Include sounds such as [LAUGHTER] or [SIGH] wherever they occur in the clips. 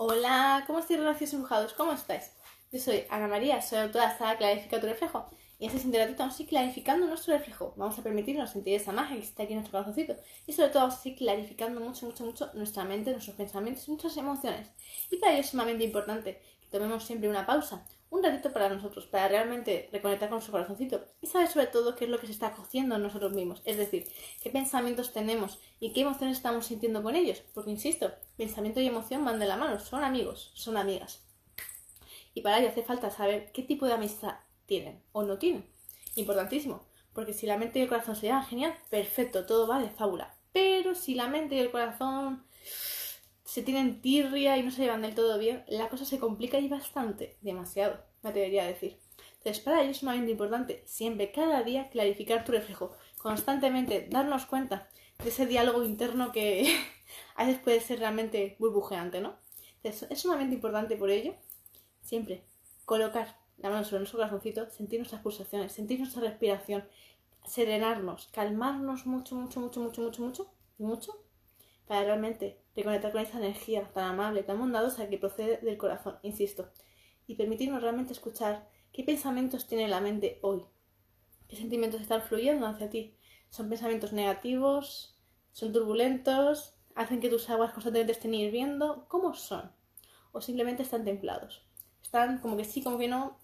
Hola, ¿cómo estáis, relaciones embrujados? ¿Cómo estáis? Yo soy Ana María, soy autora de Clarifica tu reflejo. Y en este a ir clarificando nuestro reflejo. Vamos a permitirnos sentir esa magia que está aquí en nuestro corazoncito. Y sobre todo vamos a ir clarificando mucho, mucho, mucho nuestra mente, nuestros pensamientos nuestras emociones. Y para ello es sumamente importante que tomemos siempre una pausa, un ratito para nosotros, para realmente reconectar con nuestro corazoncito y saber sobre todo qué es lo que se está cociendo en nosotros mismos, es decir, qué pensamientos tenemos y qué emociones estamos sintiendo con ellos, porque insisto, pensamiento y emoción van de la mano, son amigos, son amigas. Y para ello hace falta saber qué tipo de amistad tienen o no tienen. Importantísimo, porque si la mente y el corazón se llevan genial, perfecto, todo va de fábula. Pero si la mente y el corazón se tienen tirria y no se llevan del todo bien, la cosa se complica y bastante, demasiado, me atrevería a decir. Entonces, para ello es sumamente importante siempre, cada día, clarificar tu reflejo, constantemente darnos cuenta de ese diálogo interno que [LAUGHS] a veces puede ser realmente burbujeante, ¿no? Entonces, es sumamente importante por ello, siempre, colocar la mano sobre nuestro corazoncito, sentir nuestras pulsaciones, sentir nuestra respiración, serenarnos, calmarnos mucho, mucho, mucho, mucho, mucho, mucho, mucho, para realmente reconectar con esa energía tan amable, tan bondadosa que procede del corazón, insisto, y permitirnos realmente escuchar qué pensamientos tiene la mente hoy, qué sentimientos están fluyendo hacia ti. ¿Son pensamientos negativos? ¿Son turbulentos? ¿Hacen que tus aguas constantemente estén hirviendo? ¿Cómo son? ¿O simplemente están templados? Están como que sí, como que no,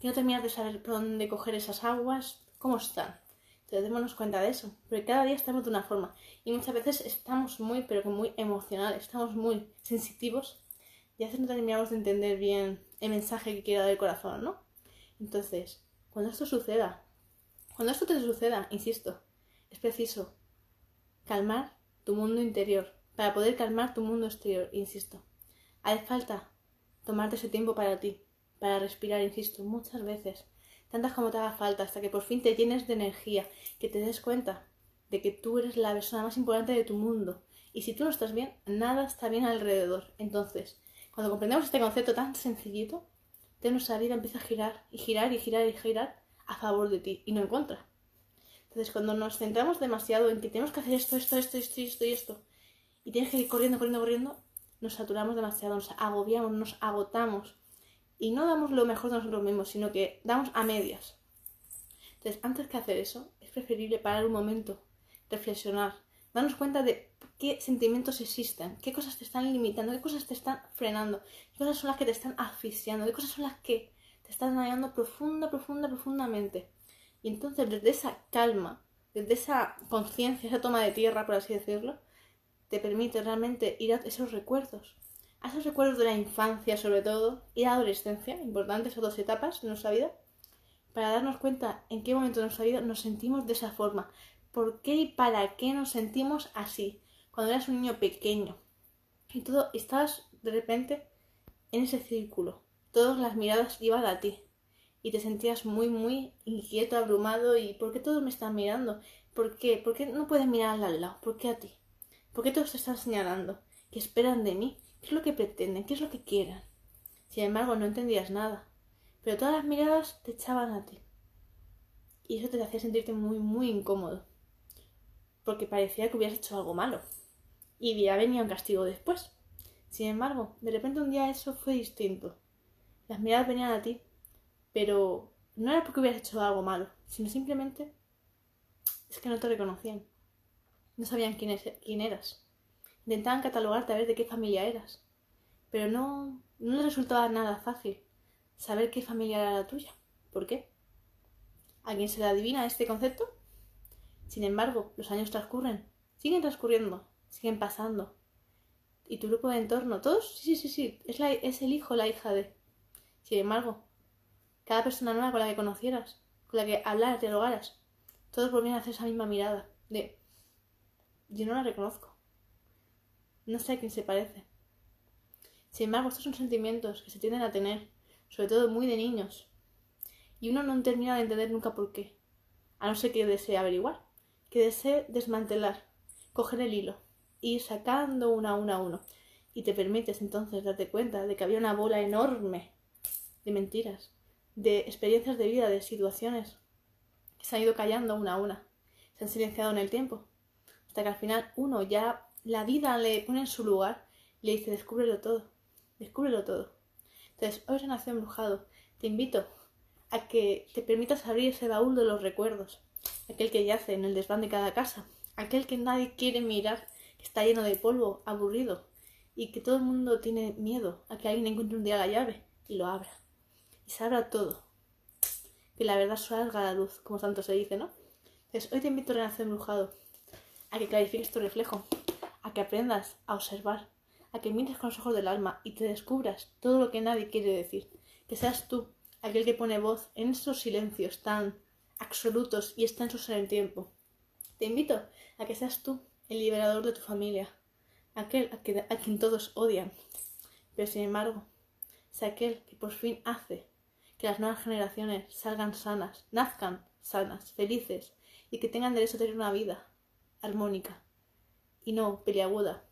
que no terminas de saber por dónde coger esas aguas. ¿Cómo están? Entonces démonos cuenta de eso, porque cada día estamos de una forma y muchas veces estamos muy, pero que muy emocionales, estamos muy sensitivos y a veces no terminamos de entender bien el mensaje que quiere dar el corazón, ¿no? Entonces, cuando esto suceda, cuando esto te suceda, insisto, es preciso calmar tu mundo interior para poder calmar tu mundo exterior, insisto. Hace falta tomarte ese tiempo para ti, para respirar, insisto, muchas veces tantas como te haga falta, hasta que por fin te llenes de energía, que te des cuenta de que tú eres la persona más importante de tu mundo. Y si tú no estás bien, nada está bien alrededor. Entonces, cuando comprendemos este concepto tan sencillito, de nuestra vida empieza a girar y girar y girar y girar a favor de ti y no en contra. Entonces, cuando nos centramos demasiado en que tenemos que hacer esto, esto, esto, esto esto y esto, y tienes que ir corriendo, corriendo, corriendo, nos saturamos demasiado, nos agobiamos, nos agotamos y no damos lo mejor de nosotros mismos, sino que damos a medias. Entonces, antes que hacer eso, es preferible parar un momento, reflexionar, darnos cuenta de qué sentimientos existen, qué cosas te están limitando, qué cosas te están frenando, qué cosas son las que te están asfixiando, qué cosas son las que te están dañando profunda, profunda, profundamente. Y entonces, desde esa calma, desde esa conciencia, esa toma de tierra, por así decirlo, te permite realmente ir a esos recuerdos, a esos recuerdos de la infancia sobre todo y la adolescencia, importantes esas dos etapas de nuestra vida, para darnos cuenta en qué momento de nuestra vida nos sentimos de esa forma, por qué y para qué nos sentimos así, cuando eras un niño pequeño y todo estabas de repente en ese círculo, todas las miradas iban a ti y te sentías muy muy inquieto, abrumado y ¿por qué todos me están mirando? ¿Por qué? ¿Por qué no puedes mirar al lado? ¿Por qué a ti? ¿Por qué todos te están señalando? ¿Qué esperan de mí? ¿Qué es lo que pretenden? ¿Qué es lo que quieran? Sin embargo, no entendías nada. Pero todas las miradas te echaban a ti. Y eso te hacía sentirte muy, muy incómodo. Porque parecía que hubieras hecho algo malo. Y ya venía un castigo después. Sin embargo, de repente un día eso fue distinto. Las miradas venían a ti. Pero no era porque hubieras hecho algo malo, sino simplemente es que no te reconocían. No sabían quién, quién eras. Intentaban catalogarte a ver de qué familia eras, pero no, no les resultaba nada fácil saber qué familia era la tuya. ¿Por qué? ¿A quién se le adivina este concepto? Sin embargo, los años transcurren, siguen transcurriendo, siguen pasando. Y tu grupo de entorno, todos, sí, sí, sí, es, la, es el hijo, la hija de. Sin embargo, cada persona nueva con la que conocieras, con la que hablaras, dialogaras, todos volvían a hacer esa misma mirada de yo no la reconozco. No sé a quién se parece. Sin embargo, estos son sentimientos que se tienden a tener, sobre todo muy de niños. Y uno no termina de entender nunca por qué. A no ser que desee averiguar, que desee desmantelar, coger el hilo, ir sacando uno a uno a uno. Y te permites entonces darte cuenta de que había una bola enorme de mentiras, de experiencias de vida, de situaciones que se han ido callando una a una, se han silenciado en el tiempo, hasta que al final uno ya la vida le pone en su lugar y le dice, descúbrelo todo. descúbrelo todo. Entonces, hoy Renació Embrujado, te invito a que te permitas abrir ese baúl de los recuerdos, aquel que yace en el desván de cada casa, aquel que nadie quiere mirar, que está lleno de polvo, aburrido, y que todo el mundo tiene miedo a que alguien encuentre un día la llave y lo abra. Y se abra todo. Que la verdad salga a la luz, como tanto se dice, ¿no? Entonces, hoy te invito a renacer embrujado, a que clarifiques tu reflejo, a que aprendas a observar, a que mires con los ojos del alma y te descubras todo lo que nadie quiere decir. Que seas tú aquel que pone voz en esos silencios tan absolutos y extensos en el tiempo. Te invito a que seas tú el liberador de tu familia, aquel a, quien todos odian, pero sin embargo, sea aquel que por fin hace que las nuevas generaciones salgan sanas, nazcan sanas, felices y que tengan derecho a tener una vida armónica y no peliaguda.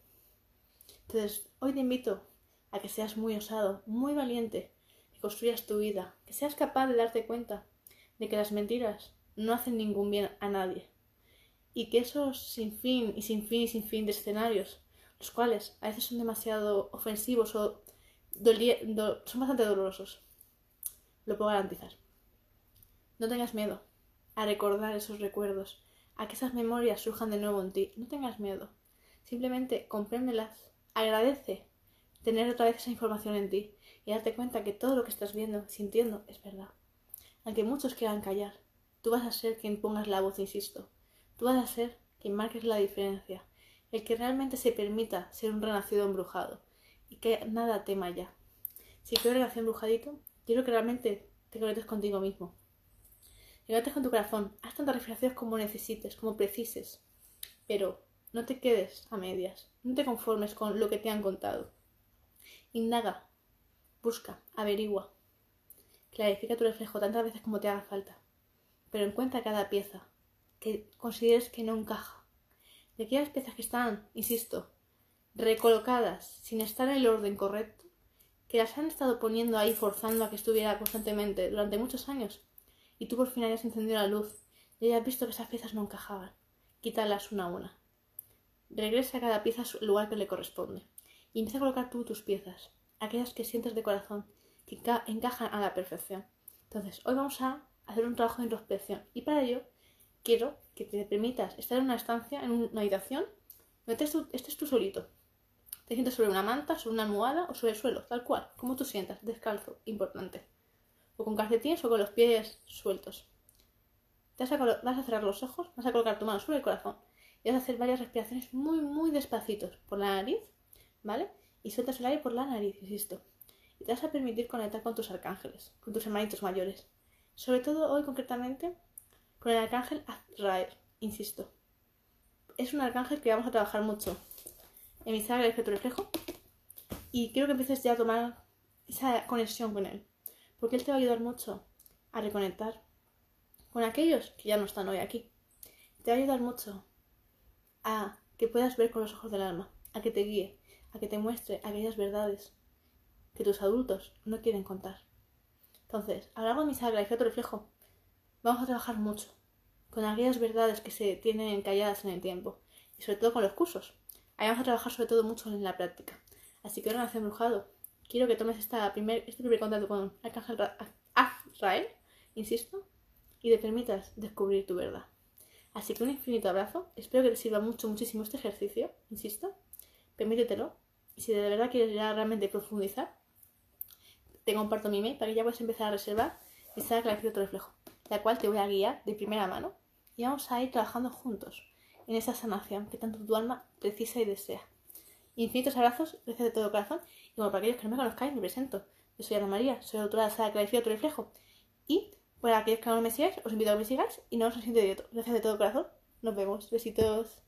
Entonces, hoy te invito a que seas muy osado, muy valiente, que construyas tu vida, que seas capaz de darte cuenta de que las mentiras no hacen ningún bien a nadie y que esos sin fin y sin fin y sin fin de escenarios, los cuales a veces son demasiado ofensivos o son bastante dolorosos, lo puedo garantizar. No tengas miedo a recordar esos recuerdos, a que esas memorias surjan de nuevo en ti. No tengas miedo. Simplemente compréndelas, agradece tener otra vez esa información en ti y darte cuenta que todo lo que estás viendo, sintiendo, es verdad. Aunque muchos quieran callar, tú vas a ser quien pongas la voz, insisto. Tú vas a ser quien marques la diferencia, el que realmente se permita ser un renacido embrujado y que nada tema ya. Si quieres renacer embrujadito, quiero que realmente te conectes contigo mismo. Con tu corazón, haz tantas reflexiones como necesites, como precises, pero no te quedes a medias, no te conformes con lo que te han contado. Indaga, busca, averigua, clarifica tu reflejo tantas veces como te haga falta, pero encuentra cada pieza, que consideres que no encaja. De aquellas piezas que están, insisto, recolocadas sin estar en el orden correcto, que las han estado poniendo ahí forzando a que estuviera constantemente durante muchos años, y tú por fin hayas encendido la luz y hayas visto que esas piezas no encajaban, quítalas una a una. Regresa a cada pieza a su lugar que le corresponde y empieza a colocar tú tus piezas, aquellas que sientes de corazón, que encajan a la perfección. Entonces, hoy vamos a hacer un trabajo de introspección y para ello quiero que te permitas estar en una estancia, en una habitación, donde estés tú, solito. Te sientes sobre una manta, sobre una almohada o sobre el suelo, tal cual, como tú sientas, descalzo, importante. O con calcetines o con los pies sueltos. Te vas, a vas a cerrar los ojos, vas a colocar tu mano sobre el corazón y vas a hacer varias respiraciones muy, muy despacitos por la nariz, ¿vale? Y sueltas el aire por la nariz, insisto. Te vas a permitir conectar con tus arcángeles, con tus hermanitos mayores. Sobre todo hoy concretamente con el arcángel Azrael, insisto. Es un arcángel que vamos a trabajar mucho en mi saga de reflejo y quiero que empieces ya a tomar esa conexión con él, porque él te va a ayudar mucho a reconectar con aquellos que ya no están hoy aquí. Te va a ayudar mucho a que puedas ver con los ojos del alma, a que te guíe, a que te muestre aquellas verdades que tus adultos no quieren contar. Entonces, a lo largo de mi saga de efecto reflejo, vamos a trabajar mucho con aquellas verdades que se tienen encalladas en el tiempo y sobre todo con los cursos. Ahí vamos a trabajar sobre todo mucho en la práctica. Así que ahora, embrujado, quiero que tomes esta primer, este primer contacto con Arcángel Azrael, insisto, y te permitas descubrir tu verdad. Así que un infinito abrazo. Espero que te sirva mucho, muchísimo este ejercicio, insisto. Permítetelo. Y si de verdad quieres realmente profundizar, te comparto mi email para que ya puedas empezar a reservar y saber que otro reflejo la cual te voy a guiar de primera mano y vamos a ir trabajando juntos en esa sanación que tanto tu alma precisa y desea. Infinitos abrazos, gracias de todo corazón y como para aquellos que no me conozcáis, me presento. Yo soy Ana María, soy autora de la saga tu reflejo y para aquellos que no me sigáis, os invito a que me sigáis y no os siento directo. Gracias de todo corazón, nos vemos, besitos.